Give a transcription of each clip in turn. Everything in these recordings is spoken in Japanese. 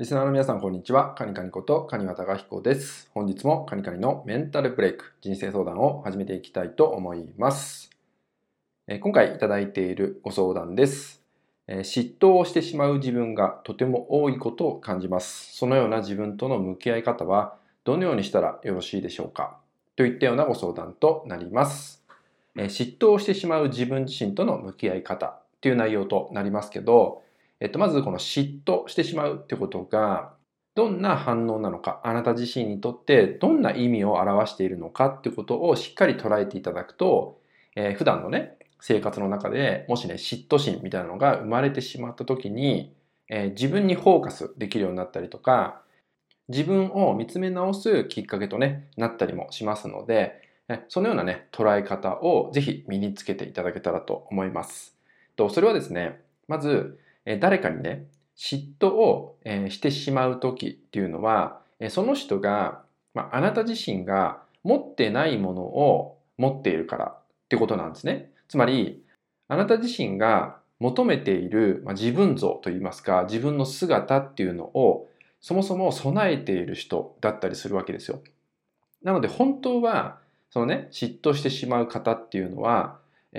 リスナーの皆さん、こんにちは。カニカニことカニワタガヒコです。本日もカニカニのメンタルブレイク、人生相談を始めていきたいと思います。え今回いただいているご相談です、え嫉妬をしてしまう自分がとても多いことを感じます。そのような自分との向き合い方はどのようにしたらよろしいでしょうか？といったようなご相談となります。え嫉妬をしてしまう自分自身との向き合い方という内容となりますけど、えっと、まずこの嫉妬してしまうってことが、どんな反応なのか、あなた自身にとってどんな意味を表しているのかってことをしっかり捉えていただくと、えー、普段のね、生活の中でもしね、嫉妬心みたいなのが生まれてしまった時に、えー、自分にフォーカスできるようになったりとか、自分を見つめ直すきっかけとね、なったりもしますので、そのようなね、捉え方をぜひ身につけていただけたらと思います。と、それはですね、まず、え誰かにね、嫉妬を、えしてしまう時っていうのは、えその人が、まあ、あなた自身が持ってないものを持っているからってことなんですね。つまり、あなた自身が求めている、まあ、自分像といいますか、自分の姿っていうのをそもそも備えている人だったりするわけですよ。なので本当は、そのね、嫉妬してしまう方っていうのは、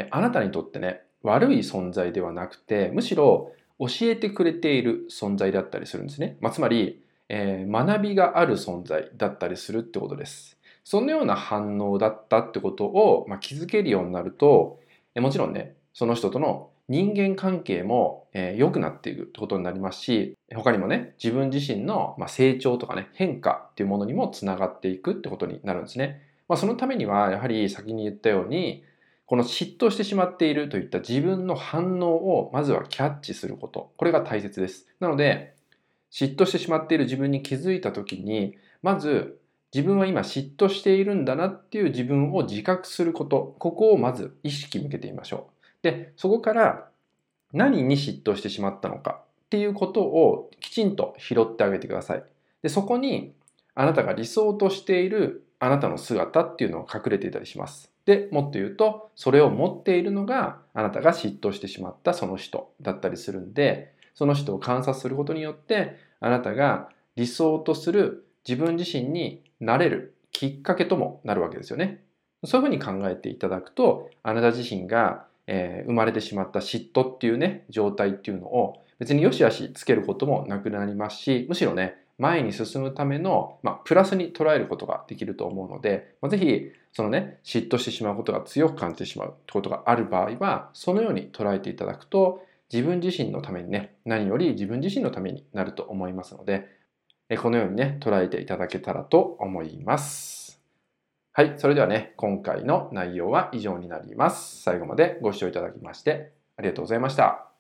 あなたにとってね、悪い存在ではなくて、むしろ教えてくれている存在だったりするんですね。まあ、つまり、えー、学びがある存在だったりするってことです。そのような反応だったってことを、まあ、気づけるようになると、えもちろんね、その人との人間関係も、えー、良くなっていくってことになりますし、他にもね、自分自身の、まあ、成長とかね、変化っていうものにもつながっていくってことになるんですね。まあ、そのためには、やはり先に言ったように、この嫉妬してしまっているといった自分の反応をまずはキャッチすること。これが大切です。なので、嫉妬してしまっている自分に気づいたときに、まず自分は今嫉妬しているんだなっていう自分を自覚すること。ここをまず意識向けてみましょう。で、そこから何に嫉妬してしまったのかっていうことをきちんと拾ってあげてください。で、そこにあなたが理想としているあなたの姿っていうのが隠れていたりします。で、もっと言うと、それを持っているのがあなたが嫉妬してしまったその人だったりするんで、その人を観察することによって、あなたが理想とする自分自身になれるきっかけともなるわけですよね。そういうふうに考えていただくと、あなた自身が、えー、生まれてしまった嫉妬っていうね、状態っていうのを別によしあしつけることもなくなりますし、むしろね、前に進むための、まあ、プラスに捉えることができると思うので、まあ、ぜひ、そのね、嫉妬してしまうことが強く感じてしまうってことがある場合は、そのように捉えていただくと、自分自身のためにね、何より自分自身のためになると思いますので、このようにね、捉えていただけたらと思います。はい、それではね、今回の内容は以上になります。最後までご視聴いただきましてありがとうございました。